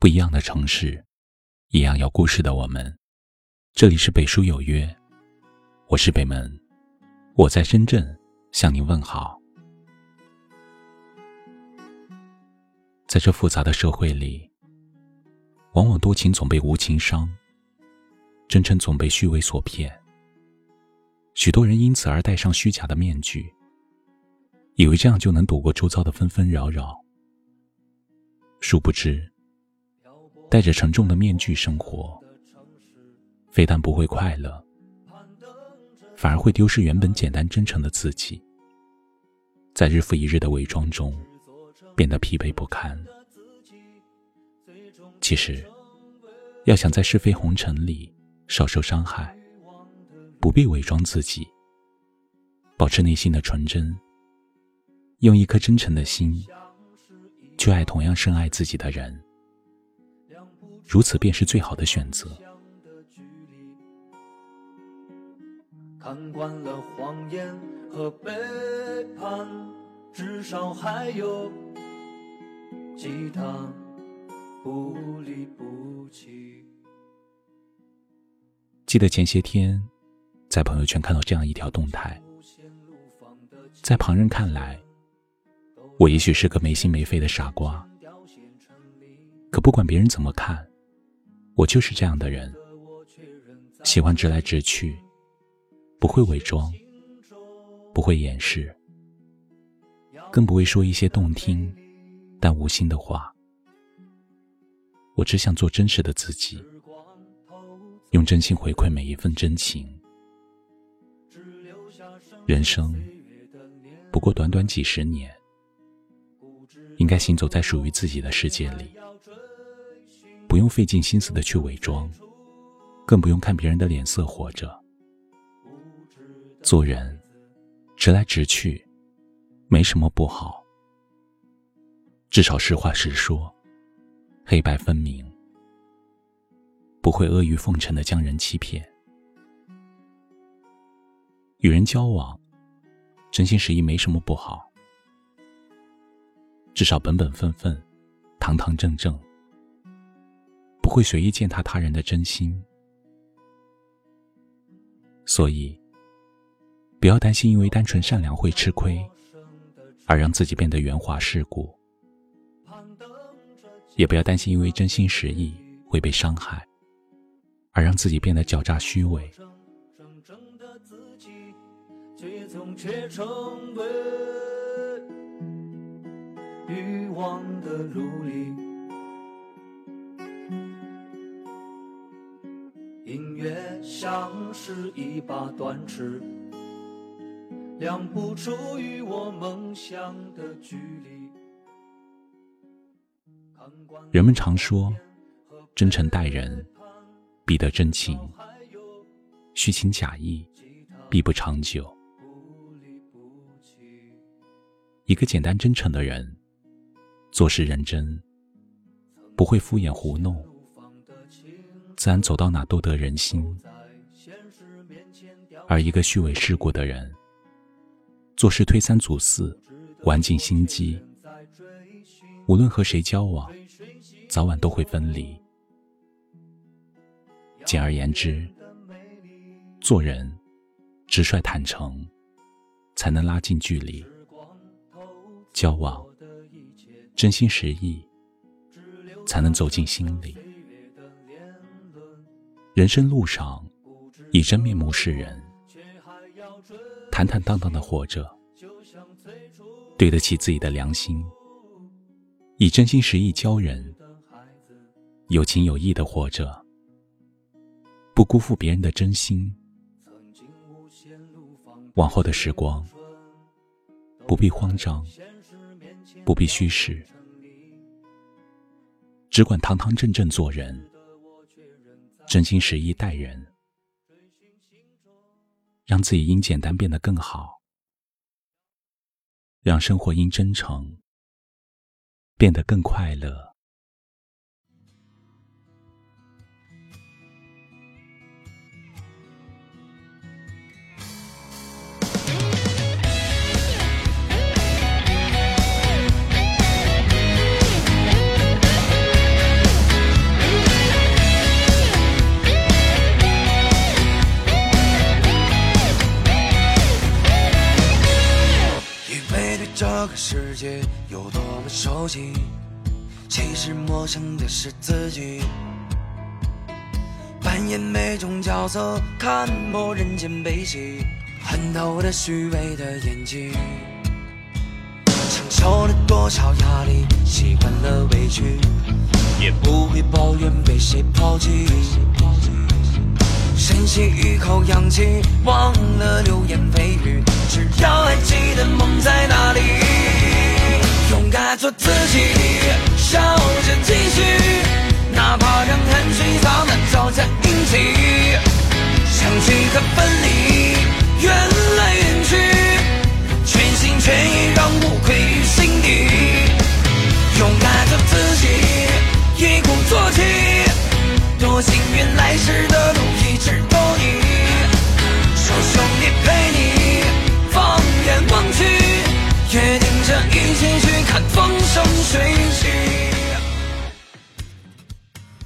不一样的城市，一样有故事的我们。这里是北书有约，我是北门，我在深圳向您问好。在这复杂的社会里，往往多情总被无情伤，真诚总被虚伪所骗。许多人因此而戴上虚假的面具，以为这样就能躲过周遭的纷纷扰扰。殊不知。戴着沉重的面具生活，非但不会快乐，反而会丢失原本简单真诚的自己，在日复一日的伪装中，变得疲惫不堪。其实，要想在是非红尘里少受伤害，不必伪装自己，保持内心的纯真，用一颗真诚的心去爱同样深爱自己的人。如此便是最好的选择。看惯了谎言和背叛，至少还有吉他不离不弃。记得前些天在朋友圈看到这样一条动态，在旁人看来，我也许是个没心没肺的傻瓜，可不管别人怎么看。我就是这样的人，喜欢直来直去，不会伪装，不会掩饰，更不会说一些动听但无心的话。我只想做真实的自己，用真心回馈每一份真情。人生不过短短几十年，应该行走在属于自己的世界里。不用费尽心思的去伪装，更不用看别人的脸色活着。做人，直来直去，没什么不好。至少实话实说，黑白分明，不会阿谀奉承的将人欺骗。与人交往，真心实意没什么不好。至少本本分分，堂堂正正。不会随意践踏他人的真心，所以不要担心因为单纯善良会吃亏，而让自己变得圆滑世故；也不要担心因为真心实意会被伤害，而让自己变得狡诈虚伪。欲望的奴隶。像是一把断尺，量不出与我梦想的距离。人们常说，真诚待人，必得真情；虚情假意，必不长久。一个简单真诚的人，做事认真，不会敷衍糊弄。自然走到哪都得人心，而一个虚伪世故的人，做事推三阻四，玩尽心机，无论和谁交往，早晚都会分离。简而言之，做人直率坦诚，才能拉近距离；交往真心实意，才能走进心里。人生路上，以真面目示人，坦坦荡荡的活着，对得起自己的良心；以真心实意教人，有情有义的活着，不辜负别人的真心。往后的时光，不必慌张，不必虚饰，只管堂堂正正做人。真心实意待人，让自己因简单变得更好，让生活因真诚变得更快乐。这个世界有多么熟悉，其实陌生的是自己。扮演每种角色，看破人间悲喜，恨透了虚伪的演技。承受了多少压力，习惯了委屈，也不会抱怨被谁抛弃。深吸一口氧气，忘了流言蜚语，只做自己，笑着继续，哪怕让汗水洒满脚下印记。相聚和分离，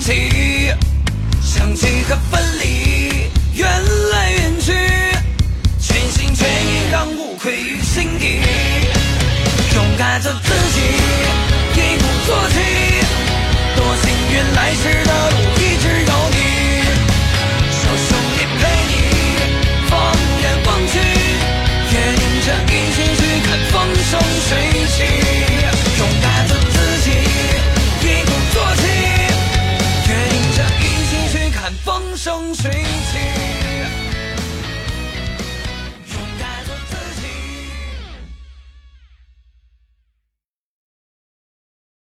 想起和分离，缘来缘去，全心全意让无愧于心底。勇敢做自己，